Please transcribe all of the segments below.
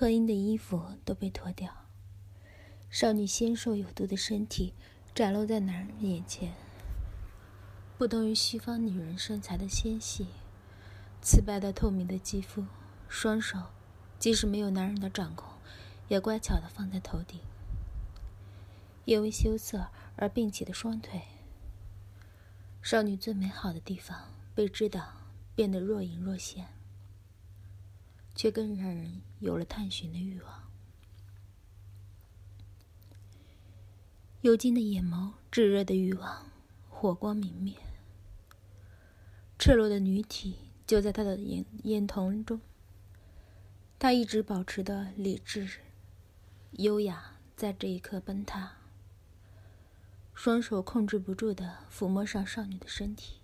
何英的衣服都被脱掉，少女纤瘦有度的身体展露在男人眼前。不同于西方女人身材的纤细、瓷白的透明的肌肤，双手即使没有男人的掌控，也乖巧的放在头顶。因为羞涩而并起的双腿，少女最美好的地方被知道，变得若隐若现。却更让人有了探寻的欲望。尤金的眼眸炙热的欲望，火光明灭。赤裸的女体就在他的眼眼瞳中。他一直保持的理智、优雅，在这一刻崩塌。双手控制不住的抚摸上少女的身体。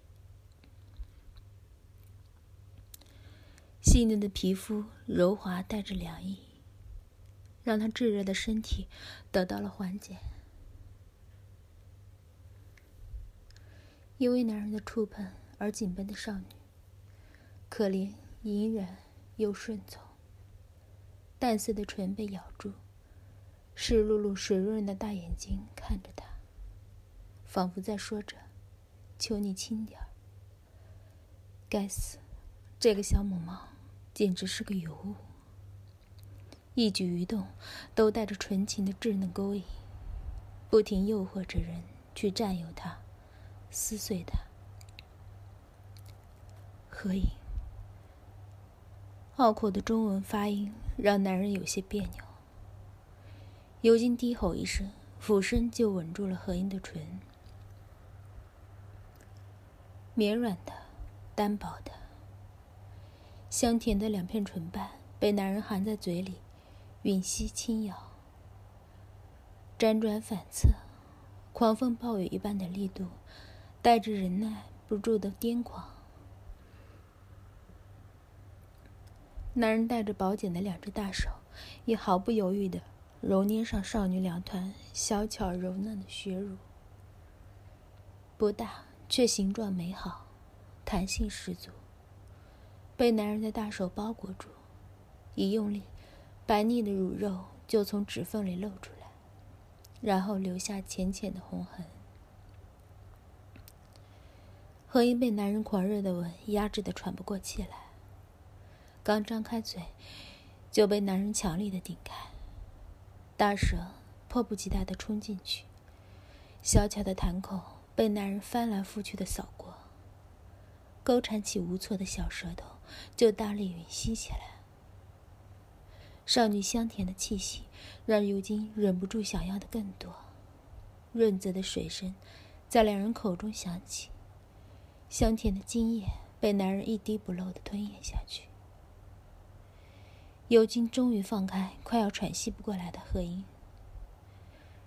细嫩的皮肤柔滑，带着凉意，让她炙热的身体得到了缓解。因为男人的触碰而紧绷的少女，可怜、隐忍又顺从。淡色的唇被咬住，湿漉漉、水润润的大眼睛看着他，仿佛在说着：“求你轻点儿。”该死，这个小母猫！简直是个尤物，一举一动都带着纯情的稚嫩勾引，不停诱惑着人去占有他、撕碎他。合影，拗口的中文发音让男人有些别扭。尤金低吼一声，俯身就吻住了何英的唇，绵软的，单薄的。香甜的两片唇瓣被男人含在嘴里，吮吸轻咬，辗转反侧，狂风暴雨一般的力度，带着忍耐不住的癫狂。男人带着宝剑的两只大手，也毫不犹豫的揉捏上少女两团小巧柔嫩的血乳，不大却形状美好，弹性十足。被男人的大手包裹住，一用力，白腻的乳肉就从指缝里露出来，然后留下浅浅的红痕。何英被男人狂热的吻压制的喘不过气来，刚张开嘴，就被男人强力的顶开，大舌迫不及待的冲进去，小巧的弹口被男人翻来覆去的扫过，勾缠起无措的小舌头。就大力吮吸起来。少女香甜的气息让尤金忍不住想要的更多。润泽的水声在两人口中响起，香甜的精液被男人一滴不漏的吞咽下去。尤金终于放开快要喘息不过来的贺英。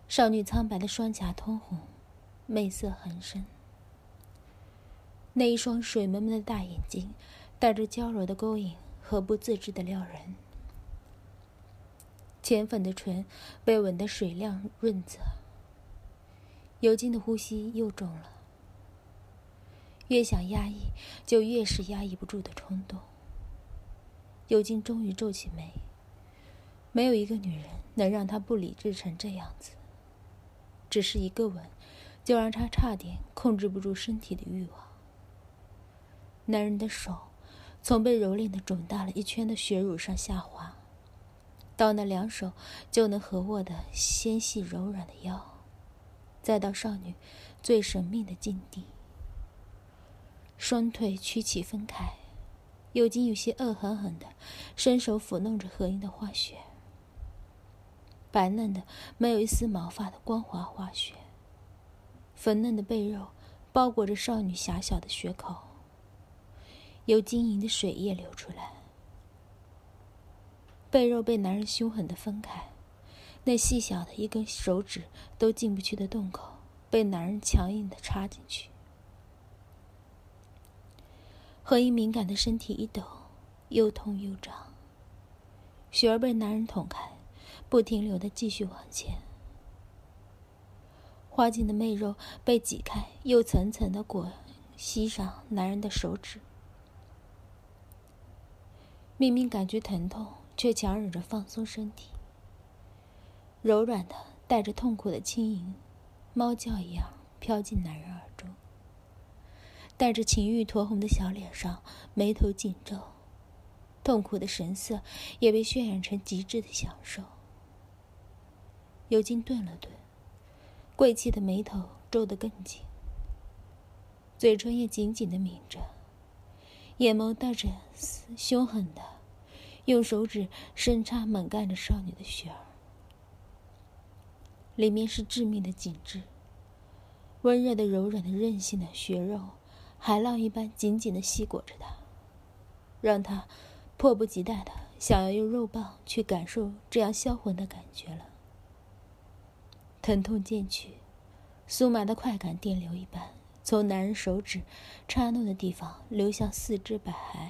少女苍白的双颊通红，媚色横生，那一双水蒙蒙的大眼睛。带着娇柔的勾引和不自知的撩人，浅粉的唇被吻得水亮润泽。尤金的呼吸又重了，越想压抑，就越是压抑不住的冲动。尤金终于皱起眉，没有一个女人能让他不理智成这样子。只是一个吻，就让他差点控制不住身体的欲望。男人的手。从被蹂躏的肿大了一圈的血乳上下滑，到那两手就能合握的纤细柔软的腰，再到少女最神秘的境地。双腿屈起分开，尤金有些恶狠狠的伸手抚弄着何英的花穴，白嫩的没有一丝毛发的光滑花穴，粉嫩的背肉包裹着少女狭小的穴口。有晶莹的水液流出来，背肉被男人凶狠的分开，那细小的一根手指都进不去的洞口，被男人强硬的插进去。何英敏感的身体一抖，又痛又胀。雪儿被男人捅开，不停留的继续往前。花茎的媚肉被挤开，又层层的裹吸上男人的手指。明明感觉疼痛，却强忍着放松身体。柔软的、带着痛苦的轻盈，猫叫一样飘进男人耳中。带着情欲酡红的小脸上，眉头紧皱，痛苦的神色也被渲染成极致的享受。尤金顿了顿，贵气的眉头皱得更紧，嘴唇也紧紧的抿着，眼眸带着凶狠的，用手指深插猛干着少女的血儿，里面是致命的紧致，温热的、柔软的、韧性的血肉。海浪一般紧紧的吸裹着她，让她迫不及待的想要用肉棒去感受这样销魂的感觉了。疼痛渐去，酥麻的快感电流一般从男人手指插弄的地方流向四肢百骸，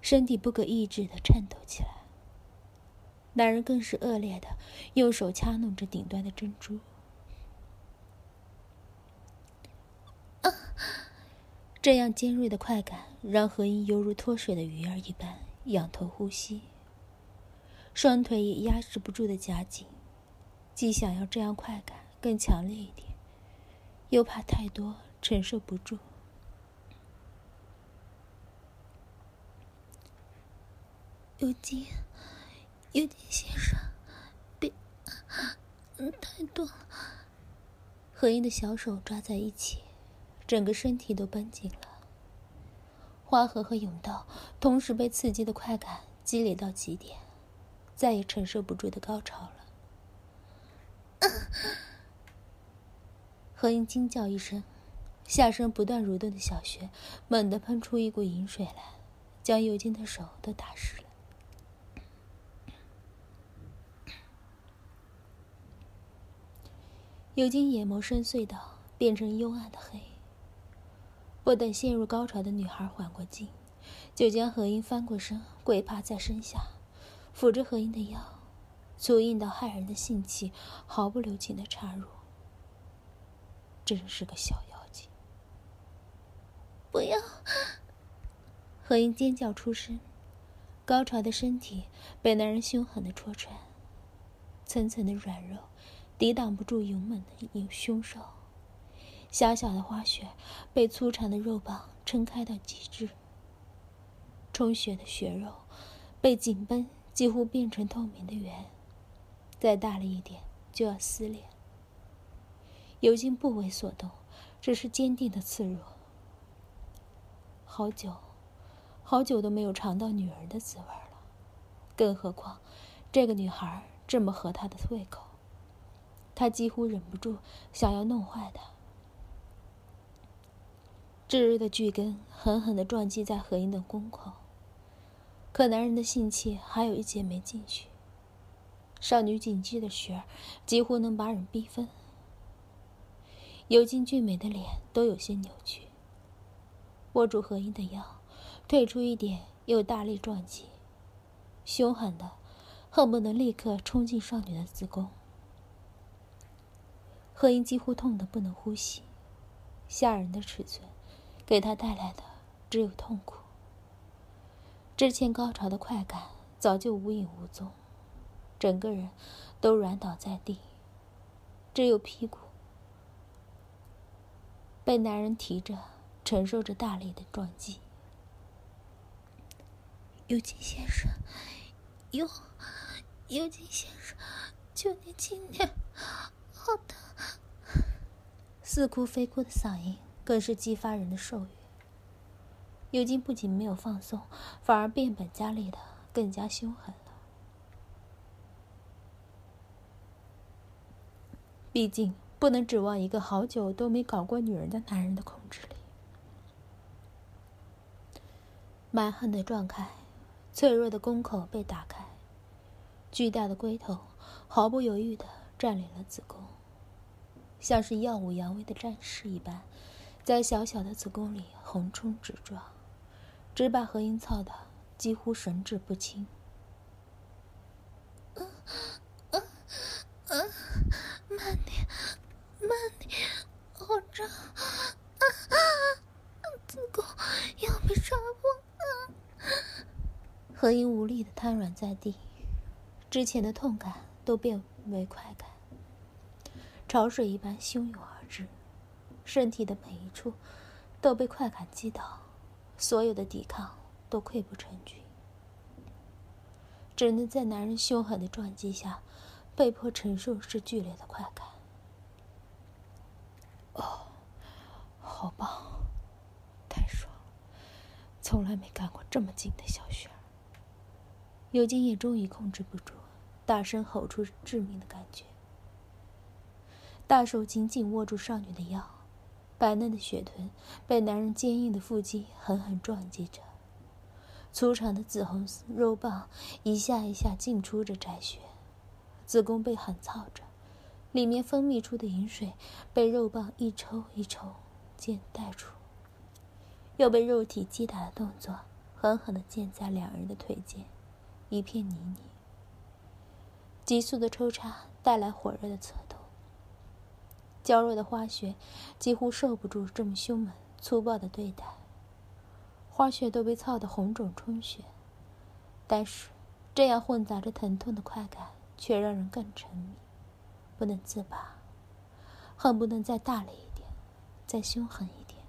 身体不可抑制的颤抖起来。男人更是恶劣的用手掐弄着顶端的珍珠。啊这样尖锐的快感让何英犹如脱水的鱼儿一般仰头呼吸，双腿也压制不住的夹紧，既想要这样快感更强烈一点，又怕太多承受不住。尤金，尤金先生，别，太多了。何英的小手抓在一起。整个身体都绷紧了，花河和甬道同时被刺激的快感积累到极点，再也承受不住的高潮了。何英惊叫一声，下身不断蠕动的小穴猛地喷出一股饮水来，将尤金的手都打湿了。尤金眼眸深邃到变成幽暗的黑。不等陷入高潮的女孩缓过劲，就将何英翻过身，跪趴在身下，抚着何英的腰，粗硬到骇人的性器毫不留情的插入。真是个小妖精！不要！何英尖叫出声，高潮的身体被男人凶狠的戳穿，层层的软肉抵挡不住勇猛的凶手。小小的花穴被粗长的肉棒撑开到极致，充血的血肉被紧绷，几乎变成透明的圆，再大了一点就要撕裂。尤金不为所动，只是坚定的刺入。好久，好久都没有尝到女儿的滋味了，更何况这个女孩这么合他的胃口，他几乎忍不住想要弄坏她。炙热的巨根狠狠地撞击在何英的宫口，可男人的性器还有一节没进去。少女紧致的穴儿几乎能把人逼疯。尤金俊美的脸都有些扭曲，握住何英的腰，退出一点，又大力撞击，凶狠的，恨不得立刻冲进少女的子宫。何英几乎痛得不能呼吸，吓人的尺寸。给她带来的只有痛苦。之前高潮的快感早就无影无踪，整个人都软倒在地，只有屁股被男人提着，承受着大力的撞击。尤金先生，尤尤金先生，求你轻点，好疼！似哭非哭的嗓音。更是激发人的兽欲。尤金不仅没有放松，反而变本加厉的更加凶狠了。毕竟不能指望一个好久都没搞过女人的男人的控制力。蛮横的撞开，脆弱的宫口被打开，巨大的龟头毫不犹豫的占领了子宫，像是耀武扬威的战士一般，在小小的子宫里横冲直撞，直把何英操的几乎神志不清。嗯嗯嗯，慢点，慢点，好胀，子宫要被插破。何英无力的瘫软在地，之前的痛感都变为快感，潮水一般汹涌而至，身体的每一处都被快感击倒，所有的抵抗都溃不成军，只能在男人凶狠的撞击下，被迫承受这剧烈的快感。哦，好棒，太爽了，从来没干过这么劲的小雪儿。尤金也终于控制不住，大声吼出致命的感觉。大手紧紧握住少女的腰，白嫩的雪臀被男人坚硬的腹肌狠狠撞击着，粗长的紫红肉棒一下一下进出着窄穴，子宫被狠操着，里面分泌出的饮水被肉棒一抽一抽剑带出，又被肉体击打的动作狠狠的溅在两人的腿间。一片泥泞，急速的抽插带来火热的刺痛。娇弱的花穴几乎受不住这么凶猛粗暴的对待，花穴都被操得红肿充血。但是，这样混杂着疼痛的快感却让人更沉迷，不能自拔，恨不能再大力一点，再凶狠一点，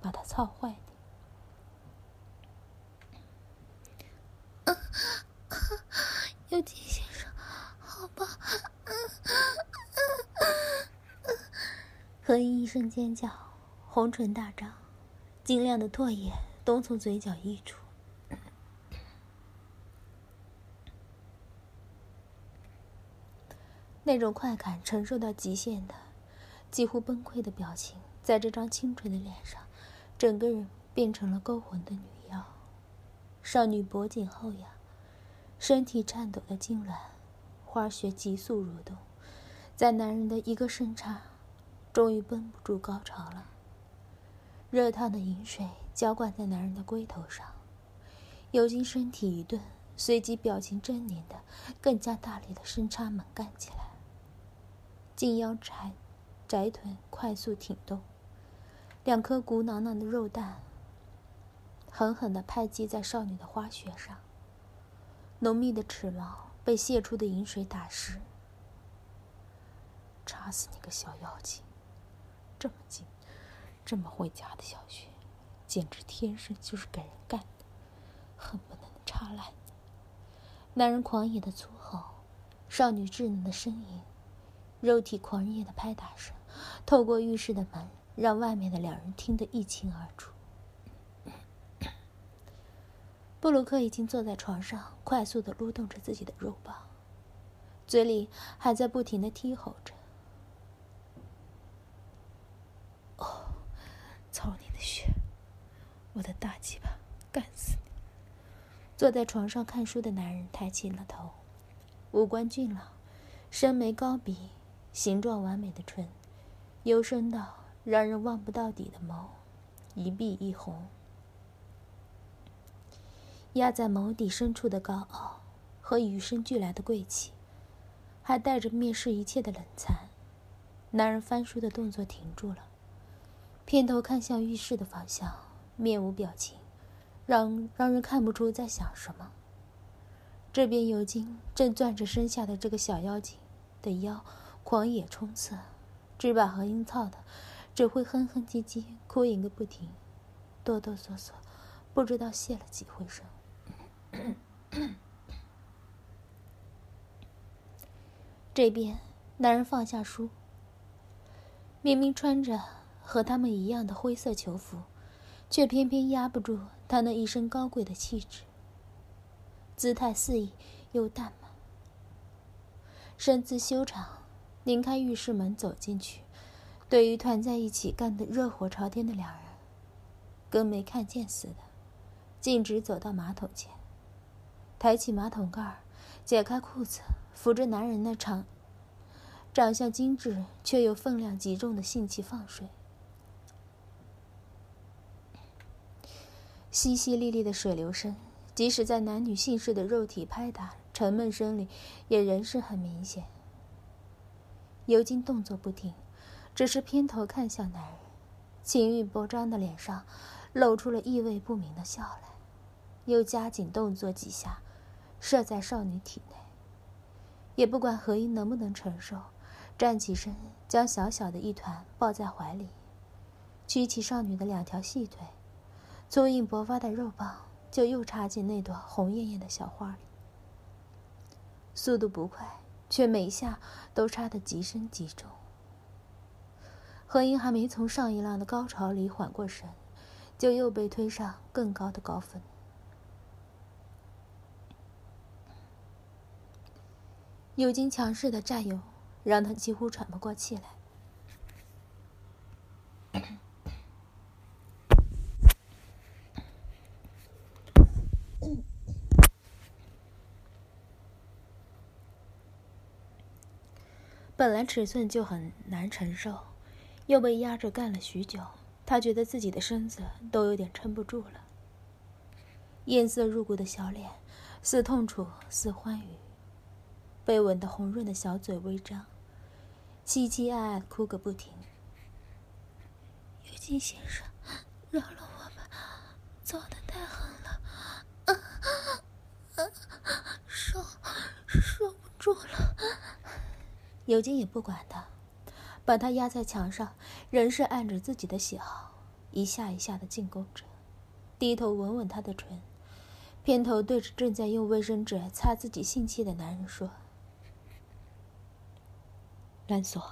把他操坏掉。有金先生，好吧。何英一声尖叫，红唇大张，晶亮的唾液都从嘴角溢出。那种快感承受到极限的、几乎崩溃的表情，在这张清纯的脸上，整个人变成了勾魂的女妖。少女脖颈后仰。身体颤抖的痉挛，花穴急速蠕动，在男人的一个深插，终于绷不住高潮了。热烫的饮水浇灌在男人的龟头上，尤金身体一顿，随即表情狰狞的更加大力的深插猛干起来。金腰窄窄臀快速挺动，两颗鼓囊囊的肉蛋狠狠的拍击在少女的花穴上。浓密的齿毛被泄出的饮水打湿。插死你个小妖精！这么精，这么会夹的小穴，简直天生就是给人干的，恨不能插烂你！男人狂野的粗吼，少女稚嫩的呻吟，肉体狂野的拍打声，透过浴室的门，让外面的两人听得一清二楚。布鲁克已经坐在床上，快速的撸动着自己的肉棒，嘴里还在不停的低吼着：“哦，操你的血！我的大鸡巴，干死你！”坐在床上看书的男人抬起了头，五官俊朗，深眉高鼻，形状完美的唇，幽深道让人望不到底的眸，一闭一红。压在眸底深处的高傲和与生俱来的贵气，还带着蔑视一切的冷残。男人翻书的动作停住了，偏头看向浴室的方向，面无表情，让让人看不出在想什么。这边尤金正攥着身下的这个小妖精的腰，狂野冲刺，只把何英操的只会哼哼唧唧哭吟个不停，哆哆嗦嗦，不知道泄了几回声。这边，男人放下书，明明穿着和他们一样的灰色囚服，却偏偏压不住他那一身高贵的气质。姿态肆意又淡满，身姿修长，拧开浴室门走进去，对于团在一起干得热火朝天的两人，跟没看见似的，径直走到马桶前。抬起马桶盖，解开裤子，扶着男人那长、长相精致却又分量极重的性器放水。淅淅沥沥的水流声，即使在男女性事的肉体拍打、沉闷声里，也仍是很明显。尤金动作不停，只是偏头看向男人，情欲勃张的脸上露出了意味不明的笑来，又加紧动作几下，射在少女体内。也不管何英能不能承受，站起身，将小小的一团抱在怀里，举起少女的两条细腿。粗硬勃发的肉棒就又插进那朵红艳艳的小花里，速度不快，却每下都插得极深极重。何英还没从上一浪的高潮里缓过神，就又被推上更高的高峰。有经强势的占有，让他几乎喘不过气来。本来尺寸就很难承受，又被压着干了许久，他觉得自己的身子都有点撑不住了。艳色入骨的小脸，似痛楚似欢愉，被吻得红润的小嘴微张，凄凄爱爱哭个不停。有金先生，饶了我吧，操的太狠了，啊啊，受受不住了。尤金也不管他，把他压在墙上，仍是按着自己的喜好，一下一下的进攻着，低头吻吻他的唇，偏头对着正在用卫生纸擦自己性器的男人说：“兰索，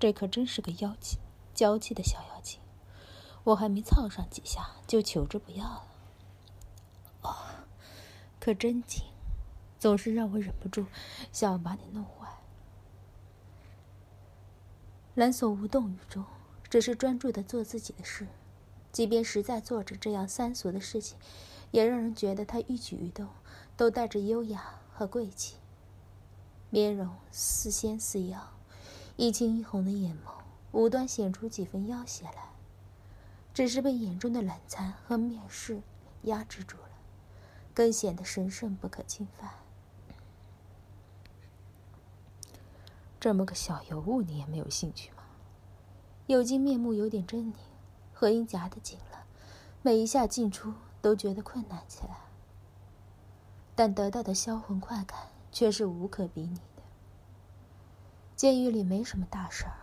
这可真是个妖气、娇气的小妖精，我还没操上几下，就求着不要了。哦，可真紧，总是让我忍不住想要把你弄坏。”兰索无动于衷，只是专注的做自己的事。即便实在做着这样三俗的事情，也让人觉得他一举一动都带着优雅和贵气。面容似仙似妖，一青一红的眼眸无端显出几分妖邪来，只是被眼中的冷残和蔑视压制住了，更显得神圣不可侵犯。这么个小尤物，你也没有兴趣吗？有金面目有点狰狞，何英夹得紧了，每一下进出都觉得困难起来。但得到的销魂快感却是无可比拟的。监狱里没什么大事儿，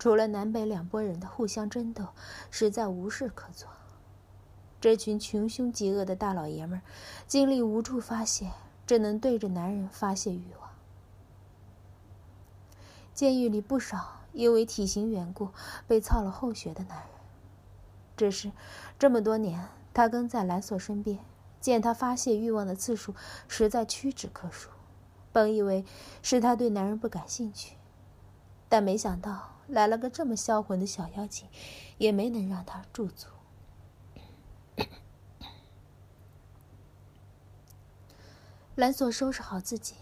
除了南北两拨人的互相争斗，实在无事可做。这群穷凶极恶的大老爷们儿，精力无处发泄，只能对着男人发泄欲望。监狱里不少因为体型缘故被操了后学的男人，只是这么多年他跟在兰索身边，见他发泄欲望的次数实在屈指可数。本以为是他对男人不感兴趣，但没想到来了个这么销魂的小妖精，也没能让他驻足。兰索收拾好自己，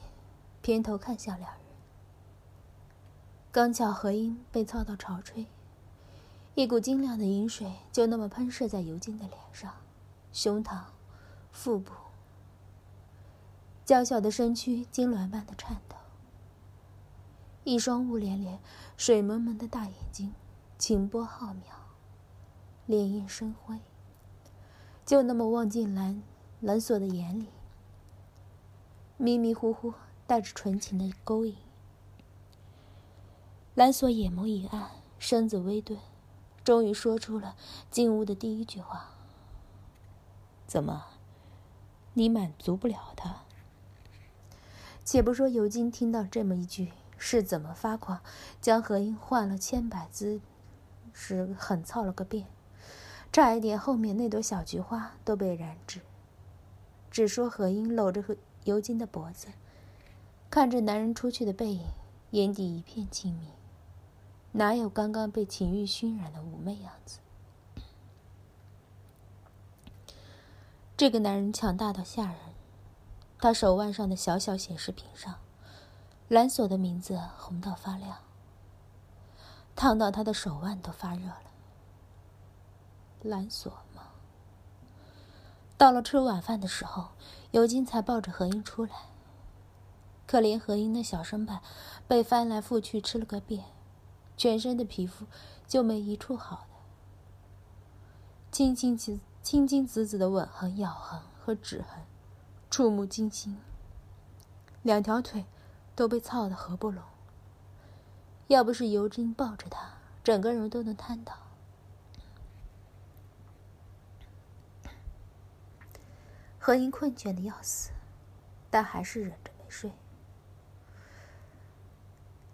偏头看向两人。刚巧何英被操到潮吹，一股晶亮的银水就那么喷射在尤金的脸上、胸膛、腹部，娇小的身躯痉挛般的颤抖。一双雾连连、水蒙蒙的大眼睛，清波浩渺，潋滟生辉，就那么望进蓝蓝锁的眼里，迷迷糊糊带着纯情的勾引。兰索眼眸一暗，身子微顿，终于说出了进屋的第一句话：“怎么，你满足不了他？”且不说尤金听到这么一句是怎么发狂，将何英换了千百姿时狠操了个遍，差一点后面那朵小菊花都被染指。只说何英搂着尤金的脖子，看着男人出去的背影，眼底一片清明。哪有刚刚被情欲熏染的妩媚样子？这个男人强大到吓人，他手腕上的小小显示屏上，蓝锁的名字红到发亮，烫到他的手腕都发热了。蓝锁吗？到了吃晚饭的时候，尤金才抱着何英出来。可怜何英的小身板被翻来覆去吃了个遍，全身的皮肤就没一处好的。青青青青青紫紫的吻痕、咬痕和指痕，触目惊心。两条腿都被操得合不拢。要不是尤金抱着他，整个人都能瘫倒。何英困倦的要死，但还是忍着没睡。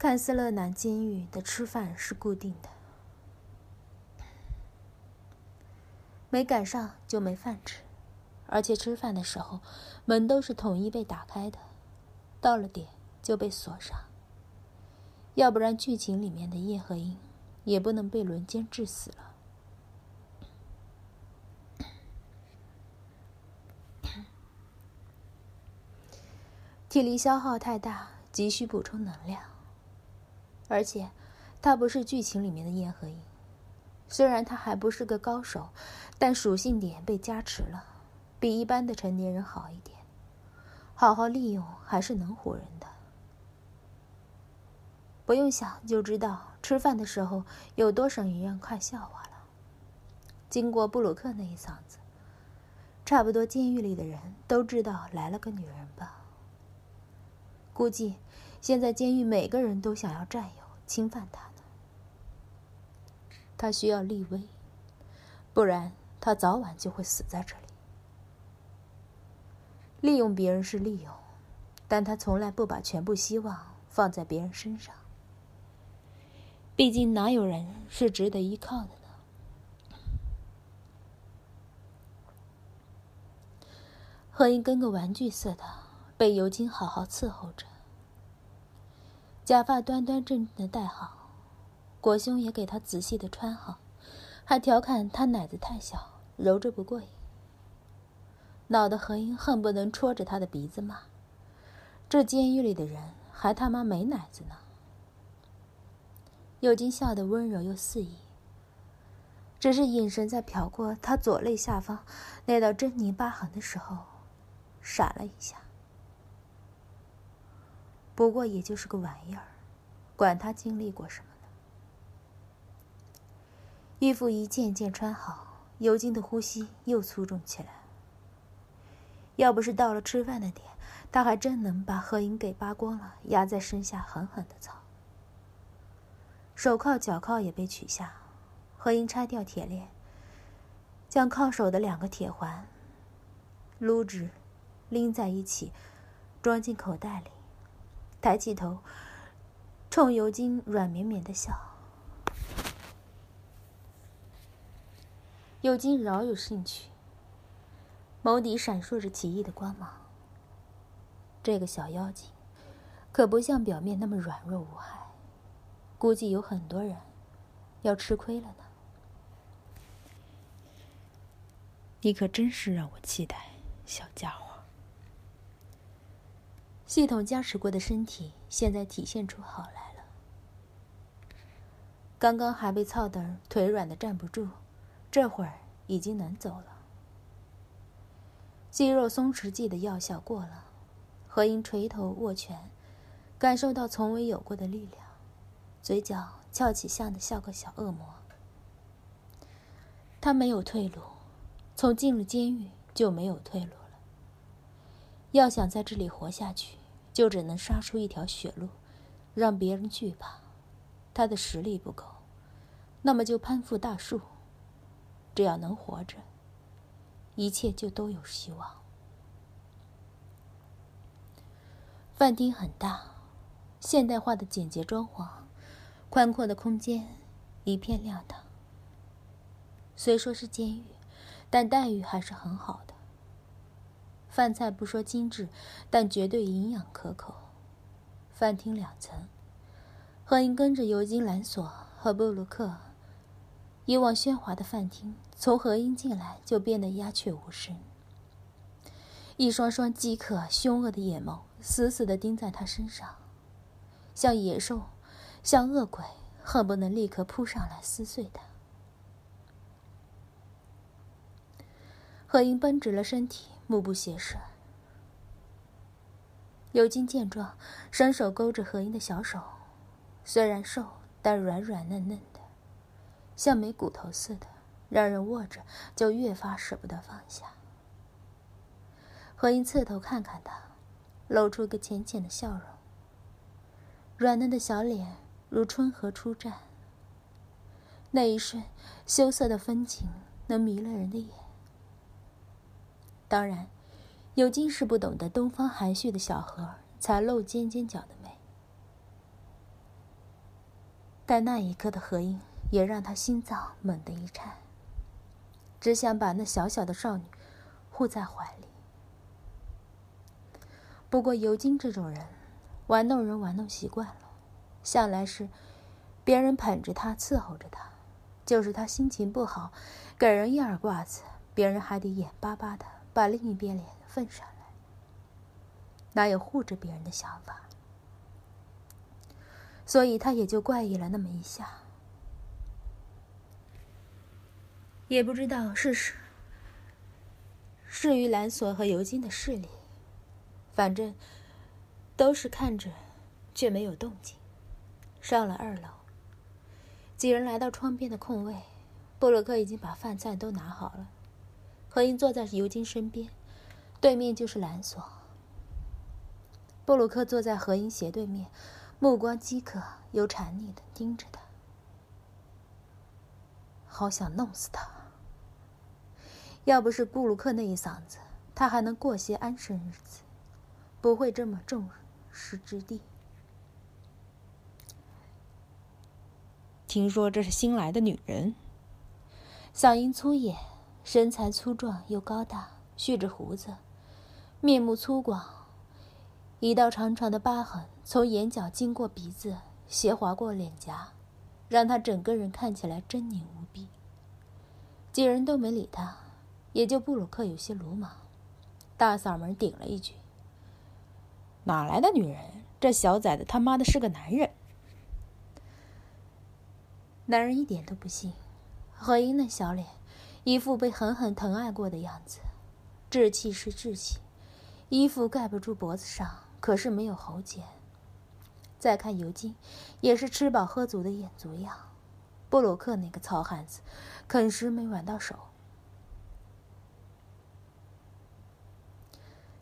看似勒南监狱的吃饭是固定的。没赶上就没饭吃，而且吃饭的时候门都是统一被打开的，到了点就被锁上。要不然剧情里面的叶和英也不能被轮奸致死了。体力消耗太大，急需补充能量。而且，他不是剧情里面的燕和影。虽然他还不是个高手，但属性点被加持了，比一般的成年人好一点。好好利用还是能唬人的。不用想就知道，吃饭的时候有多少人看笑话了。经过布鲁克那一嗓子，差不多监狱里的人都知道来了个女人吧。估计现在监狱每个人都想要占有、侵犯他。他需要立威，不然他早晚就会死在这里。利用别人是利用，但他从来不把全部希望放在别人身上。毕竟哪有人是值得依靠的呢？何英跟个玩具似的，被尤金好好伺候着，假发端端正正的戴好。裹胸也给他仔细的穿好，还调侃他奶子太小，揉着不过瘾。恼得何英恨不能戳着他的鼻子骂：“这监狱里的人还他妈没奶子呢！”又金笑得温柔又肆意，只是眼神在瞟过他左肋下方那道狰狞疤痕的时候，闪了一下。不过也就是个玩意儿，管他经历过什么呢。衣服一件件穿好，尤金的呼吸又粗重起来。要不是到了吃饭的点，他还真能把何英给扒光了，压在身下狠狠的操。手铐、脚铐也被取下，何英拆掉铁链，将铐手的两个铁环撸直，拎在一起，装进口袋里，抬起头，冲尤金软绵绵的笑。尤金饶有兴趣，眸底闪烁着奇异的光芒。这个小妖精，可不像表面那么软弱无害，估计有很多人要吃亏了呢。你可真是让我期待，小家伙。系统加持过的身体，现在体现出好来了。刚刚还被操得腿软的站不住。这会儿已经能走了，肌肉松弛剂的药效过了，何英垂头握拳，感受到从未有过的力量，嘴角翘起，像的像个小恶魔。他没有退路，从进了监狱就没有退路了。要想在这里活下去，就只能杀出一条血路，让别人惧怕。他的实力不够，那么就攀附大树。只要能活着，一切就都有希望。饭厅很大，现代化的简洁装潢，宽阔的空间，一片亮堂。虽说是监狱，但待遇还是很好的。饭菜不说精致，但绝对营养可口。饭厅两层，何英跟着尤金·兰索和布鲁克。以往喧哗的饭厅，从何英进来就变得鸦雀无声。一双双饥渴、凶恶的眼眸死死地盯在他身上，像野兽，像恶鬼，恨不能立刻扑上来撕碎他。何英绷直了身体，目不斜视。尤金见状，伸手勾着何英的小手，虽然瘦，但软软嫩嫩的，像没骨头似的，让人握着就越发舍不得放下。何英侧头看看他，露出个浅浅的笑容。软嫩的小脸如春荷初绽。那一瞬，羞涩的风情能迷了人的眼。当然，有金是不懂得东方含蓄的小河才露尖尖角的美。但那一刻的何英也让他心脏猛地一颤，只想把那小小的少女护在怀里。不过，尤金这种人，玩弄人玩弄习惯了，向来是别人捧着他伺候着他，就是他心情不好，给人一耳刮子，别人还得眼巴巴的把另一边脸奉上来，哪有护着别人的想法？所以他也就怪异了那么一下，也不知道是是是于兰索和尤金的势力。反正都是看着，却没有动静。上了二楼，几人来到窗边的空位，布洛克已经把饭菜都拿好了。何英坐在尤金身边，对面就是蓝索。布鲁克坐在何英斜对面，目光饥渴又馋腻的盯着他，好想弄死他。要不是布鲁克那一嗓子，他还能过些安生日子。不会这么众矢之的。听说这是新来的女人，嗓音粗野，身材粗壮又高大，蓄着胡子，面目粗犷，一道长长的疤痕从眼角经过鼻子，斜划过脸颊，让他整个人看起来狰狞无比。几人都没理他，也就布鲁克有些鲁莽，大嗓门顶了一句。哪来的女人？这小崽子他妈的是个男人！男人一点都不信。何英那小脸，一副被狠狠疼爱过的样子，稚气是稚气，衣服盖不住脖子上，可是没有喉结。再看尤金，也是吃饱喝足的眼足样。布鲁克那个糙汉子，啃食没玩到手。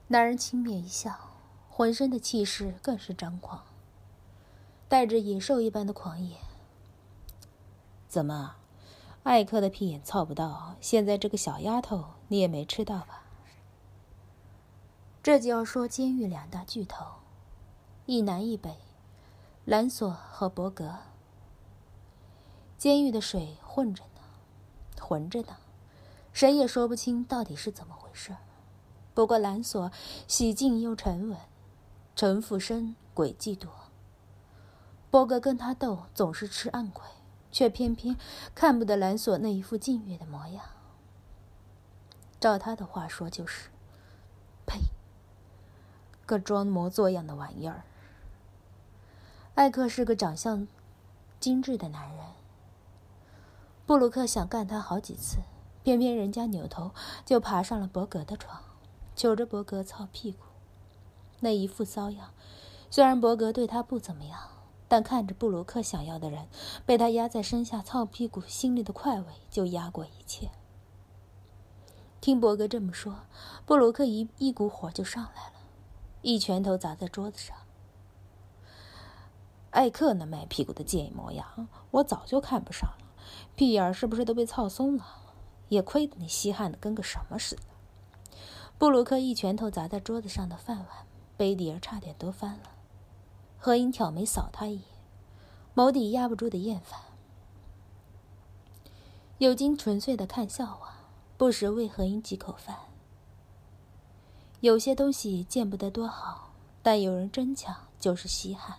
男人轻蔑一笑。浑身的气势更是张狂，带着野兽一般的狂野。怎么，艾克的屁眼操不到，现在这个小丫头你也没吃到吧？这就要说监狱两大巨头，一南一北，兰索和伯格。监狱的水混着呢，浑着呢，谁也说不清到底是怎么回事。不过兰索喜静又沉稳。城府深，诡计多。伯格跟他斗，总是吃暗亏，却偏偏看不得蓝索那一副禁欲的模样。照他的话说，就是，呸，个装模作样的玩意儿。艾克是个长相精致的男人。布鲁克想干他好几次，偏偏人家扭头就爬上了伯格的床，求着伯格操屁股。那一副骚样，虽然伯格对他不怎么样，但看着布鲁克想要的人被他压在身下操屁股，心里的快慰就压过一切。听伯格这么说，布鲁克一一股火就上来了，一拳头砸在桌子上。艾克那卖屁股的贱模样，我早就看不上了，屁眼是不是都被操松了？也亏得你稀罕的跟个什么似的。布鲁克一拳头砸在桌子上的饭碗。杯底儿差点都翻了，何英挑眉扫他一眼，眸底压不住的厌烦。有金纯粹的看笑话，不时喂何英几口饭。有些东西见不得多好，但有人争抢就是稀罕。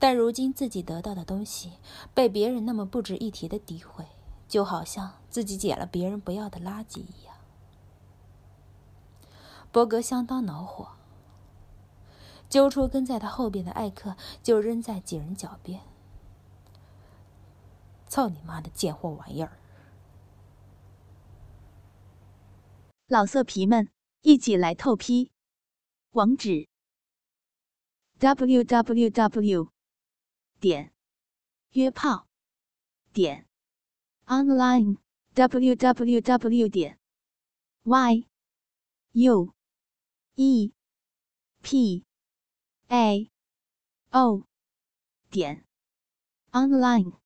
但如今自己得到的东西被别人那么不值一提的诋毁，就好像自己捡了别人不要的垃圾一样。伯格相当恼火，揪出跟在他后边的艾克，就扔在几人脚边。操你妈的贱货玩意儿！老色皮们，一起来透批！网址：w w w 点约炮点 online w w w 点 y u e p a. O. 点。Online。